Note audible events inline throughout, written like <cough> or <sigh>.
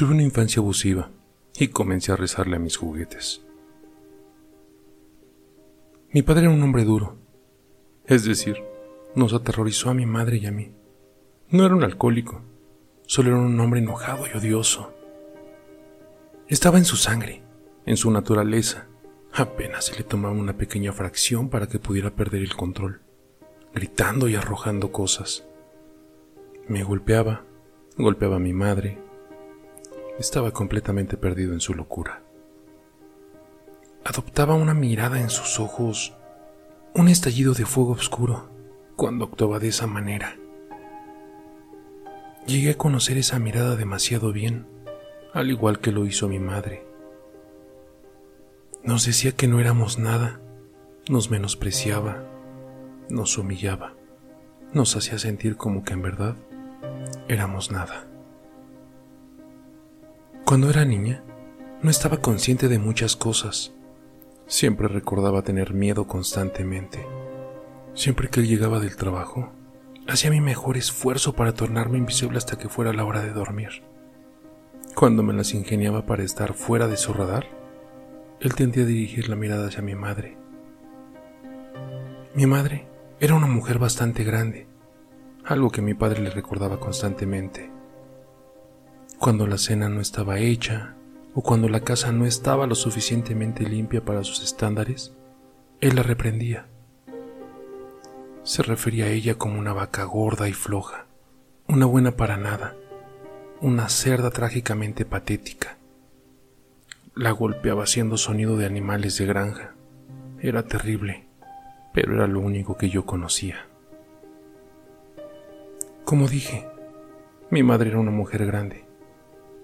Tuve una infancia abusiva y comencé a rezarle a mis juguetes. Mi padre era un hombre duro, es decir, nos aterrorizó a mi madre y a mí. No era un alcohólico, solo era un hombre enojado y odioso. Estaba en su sangre, en su naturaleza. Apenas se le tomaba una pequeña fracción para que pudiera perder el control, gritando y arrojando cosas. Me golpeaba, golpeaba a mi madre, estaba completamente perdido en su locura. Adoptaba una mirada en sus ojos, un estallido de fuego oscuro cuando actuaba de esa manera. Llegué a conocer esa mirada demasiado bien, al igual que lo hizo mi madre. Nos decía que no éramos nada, nos menospreciaba, nos humillaba, nos hacía sentir como que en verdad éramos nada. Cuando era niña, no estaba consciente de muchas cosas. Siempre recordaba tener miedo constantemente. Siempre que él llegaba del trabajo, hacía mi mejor esfuerzo para tornarme invisible hasta que fuera la hora de dormir. Cuando me las ingeniaba para estar fuera de su radar, él tendía a dirigir la mirada hacia mi madre. Mi madre era una mujer bastante grande, algo que mi padre le recordaba constantemente. Cuando la cena no estaba hecha o cuando la casa no estaba lo suficientemente limpia para sus estándares, él la reprendía. Se refería a ella como una vaca gorda y floja, una buena para nada, una cerda trágicamente patética. La golpeaba haciendo sonido de animales de granja. Era terrible, pero era lo único que yo conocía. Como dije, mi madre era una mujer grande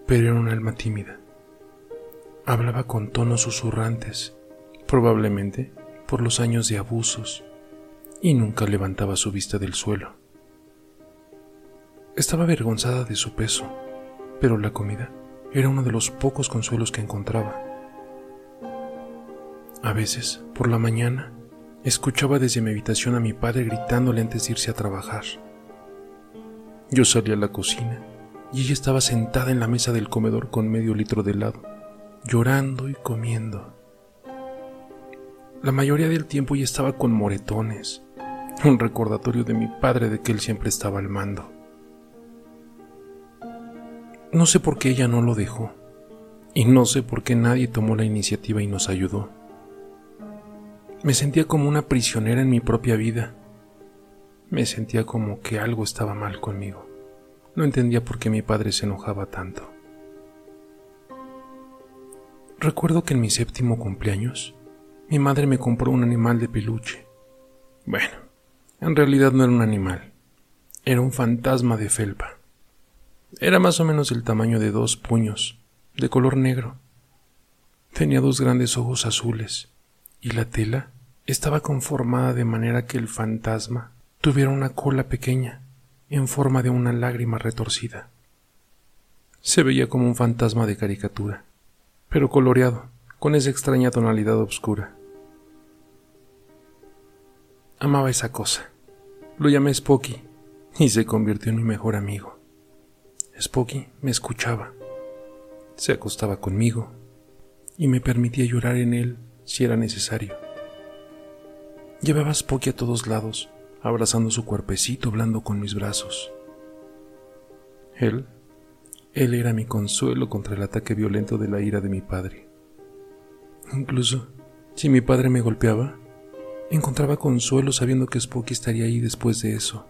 pero era un alma tímida. Hablaba con tonos susurrantes, probablemente por los años de abusos, y nunca levantaba su vista del suelo. Estaba avergonzada de su peso, pero la comida era uno de los pocos consuelos que encontraba. A veces, por la mañana, escuchaba desde mi habitación a mi padre gritándole antes de irse a trabajar. Yo salía a la cocina y ella estaba sentada en la mesa del comedor con medio litro de helado, llorando y comiendo. La mayoría del tiempo ella estaba con moretones, un recordatorio de mi padre de que él siempre estaba al mando. No sé por qué ella no lo dejó, y no sé por qué nadie tomó la iniciativa y nos ayudó. Me sentía como una prisionera en mi propia vida. Me sentía como que algo estaba mal conmigo. No entendía por qué mi padre se enojaba tanto. Recuerdo que en mi séptimo cumpleaños, mi madre me compró un animal de peluche. Bueno, en realidad no era un animal, era un fantasma de felpa. Era más o menos el tamaño de dos puños, de color negro. Tenía dos grandes ojos azules, y la tela estaba conformada de manera que el fantasma tuviera una cola pequeña en forma de una lágrima retorcida. Se veía como un fantasma de caricatura, pero coloreado, con esa extraña tonalidad oscura. Amaba esa cosa. Lo llamé Spooky y se convirtió en mi mejor amigo. Spooky me escuchaba, se acostaba conmigo y me permitía llorar en él si era necesario. Llevaba a Spooky a todos lados abrazando su cuerpecito blando con mis brazos. Él, él era mi consuelo contra el ataque violento de la ira de mi padre. Incluso, si mi padre me golpeaba, encontraba consuelo sabiendo que Spooky estaría ahí después de eso.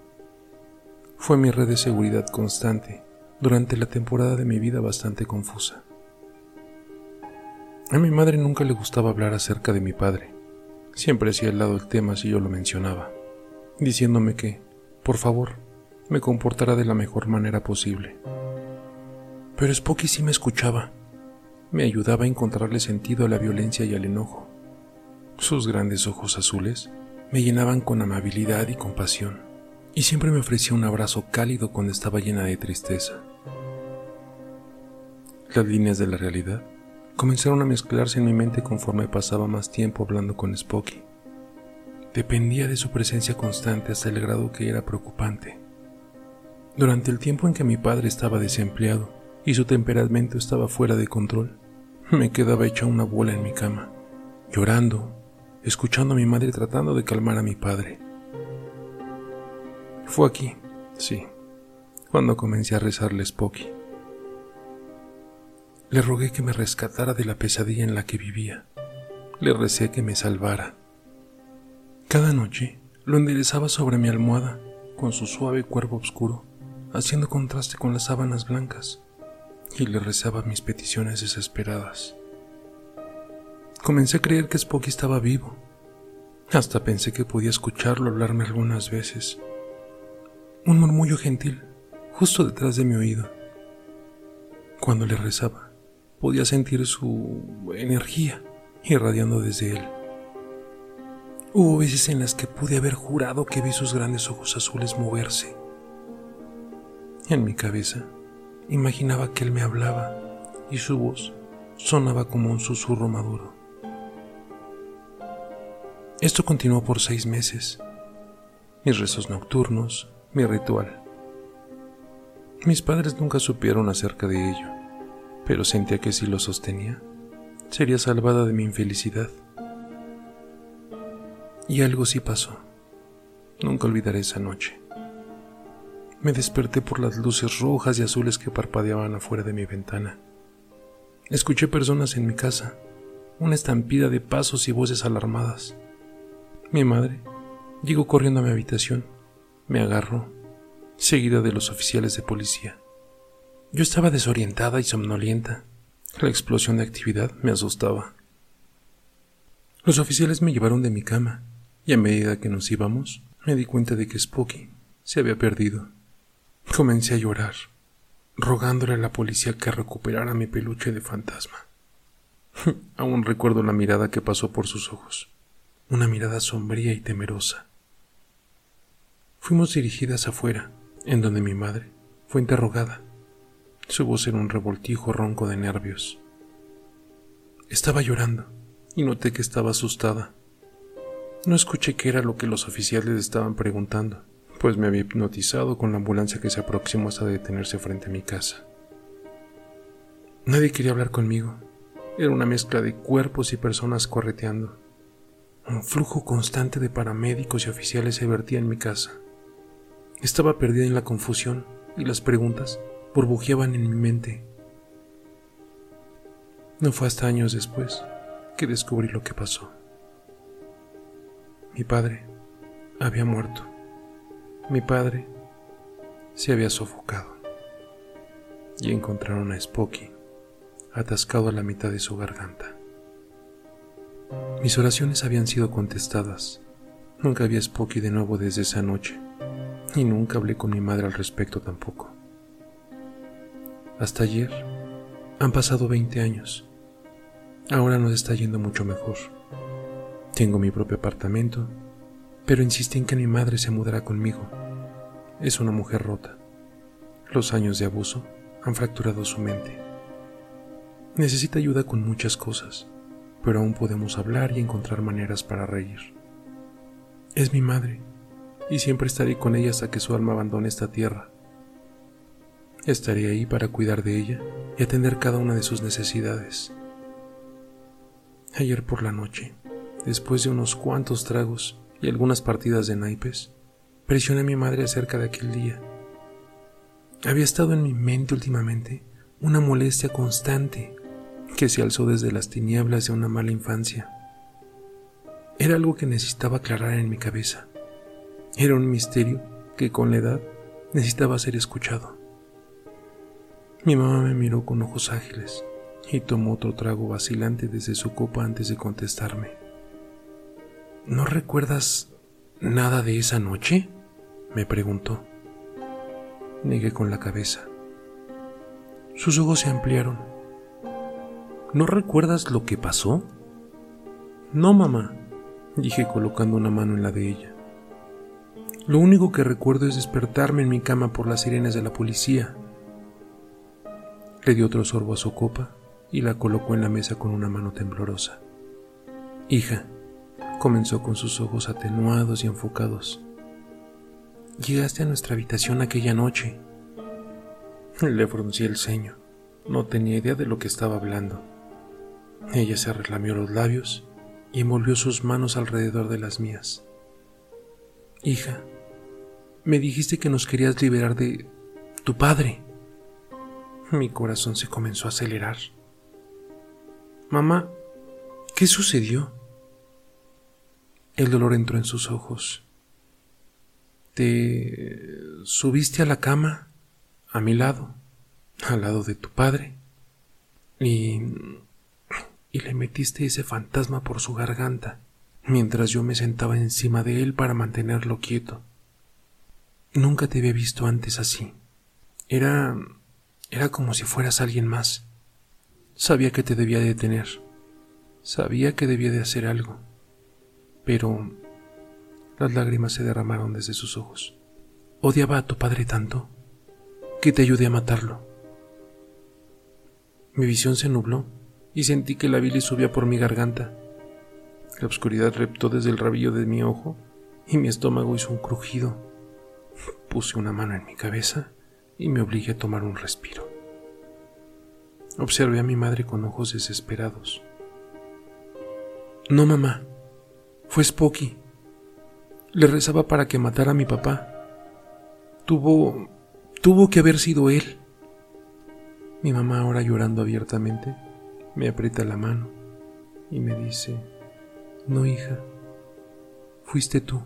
Fue mi red de seguridad constante durante la temporada de mi vida bastante confusa. A mi madre nunca le gustaba hablar acerca de mi padre. Siempre hacía al lado el tema si yo lo mencionaba diciéndome que, por favor, me comportara de la mejor manera posible. Pero Spooky sí me escuchaba. Me ayudaba a encontrarle sentido a la violencia y al enojo. Sus grandes ojos azules me llenaban con amabilidad y compasión, y siempre me ofrecía un abrazo cálido cuando estaba llena de tristeza. Las líneas de la realidad comenzaron a mezclarse en mi mente conforme pasaba más tiempo hablando con Spooky. Dependía de su presencia constante hasta el grado que era preocupante. Durante el tiempo en que mi padre estaba desempleado y su temperamento estaba fuera de control, me quedaba hecha una bola en mi cama, llorando, escuchando a mi madre tratando de calmar a mi padre. Fue aquí, sí, cuando comencé a rezarle Spocky. Le rogué que me rescatara de la pesadilla en la que vivía. Le recé que me salvara. Cada noche lo enderezaba sobre mi almohada con su suave cuerpo oscuro, haciendo contraste con las sábanas blancas, y le rezaba mis peticiones desesperadas. Comencé a creer que Spocky estaba vivo. Hasta pensé que podía escucharlo hablarme algunas veces. Un murmullo gentil, justo detrás de mi oído. Cuando le rezaba, podía sentir su energía irradiando desde él. Hubo veces en las que pude haber jurado que vi sus grandes ojos azules moverse. En mi cabeza imaginaba que él me hablaba y su voz sonaba como un susurro maduro. Esto continuó por seis meses. Mis rezos nocturnos, mi ritual. Mis padres nunca supieron acerca de ello, pero sentía que si lo sostenía, sería salvada de mi infelicidad. Y algo sí pasó. Nunca olvidaré esa noche. Me desperté por las luces rojas y azules que parpadeaban afuera de mi ventana. Escuché personas en mi casa, una estampida de pasos y voces alarmadas. Mi madre llegó corriendo a mi habitación, me agarró, seguida de los oficiales de policía. Yo estaba desorientada y somnolienta. La explosión de actividad me asustaba. Los oficiales me llevaron de mi cama y a medida que nos íbamos, me di cuenta de que Spooky se había perdido. Comencé a llorar, rogándole a la policía que recuperara mi peluche de fantasma. <laughs> Aún recuerdo la mirada que pasó por sus ojos, una mirada sombría y temerosa. Fuimos dirigidas afuera, en donde mi madre fue interrogada. Su voz era un revoltijo ronco de nervios. Estaba llorando y noté que estaba asustada. No escuché qué era lo que los oficiales estaban preguntando, pues me había hipnotizado con la ambulancia que se aproximó hasta detenerse frente a mi casa. Nadie quería hablar conmigo. Era una mezcla de cuerpos y personas correteando. Un flujo constante de paramédicos y oficiales se vertía en mi casa. Estaba perdida en la confusión y las preguntas burbujeaban en mi mente. No fue hasta años después que descubrí lo que pasó. Mi padre había muerto. Mi padre se había sofocado. Y encontraron a Spocky atascado a la mitad de su garganta. Mis oraciones habían sido contestadas. Nunca vi a Spocky de nuevo desde esa noche. Y nunca hablé con mi madre al respecto tampoco. Hasta ayer han pasado 20 años. Ahora nos está yendo mucho mejor. Tengo mi propio apartamento, pero insistí en que mi madre se mudara conmigo. Es una mujer rota. Los años de abuso han fracturado su mente. Necesita ayuda con muchas cosas, pero aún podemos hablar y encontrar maneras para reír. Es mi madre, y siempre estaré con ella hasta que su alma abandone esta tierra. Estaré ahí para cuidar de ella y atender cada una de sus necesidades. Ayer por la noche, después de unos cuantos tragos y algunas partidas de naipes, presioné a mi madre acerca de aquel día. Había estado en mi mente últimamente una molestia constante que se alzó desde las tinieblas de una mala infancia. Era algo que necesitaba aclarar en mi cabeza. Era un misterio que con la edad necesitaba ser escuchado. Mi mamá me miró con ojos ágiles y tomó otro trago vacilante desde su copa antes de contestarme. ¿No recuerdas nada de esa noche? me preguntó. Negué con la cabeza. Sus ojos se ampliaron. ¿No recuerdas lo que pasó? No, mamá, dije colocando una mano en la de ella. Lo único que recuerdo es despertarme en mi cama por las sirenas de la policía. Le dio otro sorbo a su copa y la colocó en la mesa con una mano temblorosa. Hija, comenzó con sus ojos atenuados y enfocados. Llegaste a nuestra habitación aquella noche. Le fruncí el ceño, No tenía idea de lo que estaba hablando. Ella se relamió los labios y envolvió sus manos alrededor de las mías. Hija, me dijiste que nos querías liberar de tu padre. Mi corazón se comenzó a acelerar. Mamá, ¿qué sucedió? El dolor entró en sus ojos. Te subiste a la cama, a mi lado, al lado de tu padre, y, y le metiste ese fantasma por su garganta, mientras yo me sentaba encima de él para mantenerlo quieto. Nunca te había visto antes así. Era... era como si fueras alguien más. Sabía que te debía detener. Sabía que debía de hacer algo. Pero las lágrimas se derramaron desde sus ojos. Odiaba a tu padre tanto que te ayudé a matarlo. Mi visión se nubló y sentí que la bilis subía por mi garganta. La oscuridad reptó desde el rabillo de mi ojo y mi estómago hizo un crujido. Puse una mano en mi cabeza y me obligué a tomar un respiro. Observé a mi madre con ojos desesperados. No, mamá, fue Spocky. Le rezaba para que matara a mi papá. Tuvo... tuvo que haber sido él. Mi mamá, ahora llorando abiertamente, me aprieta la mano y me dice, no hija, fuiste tú.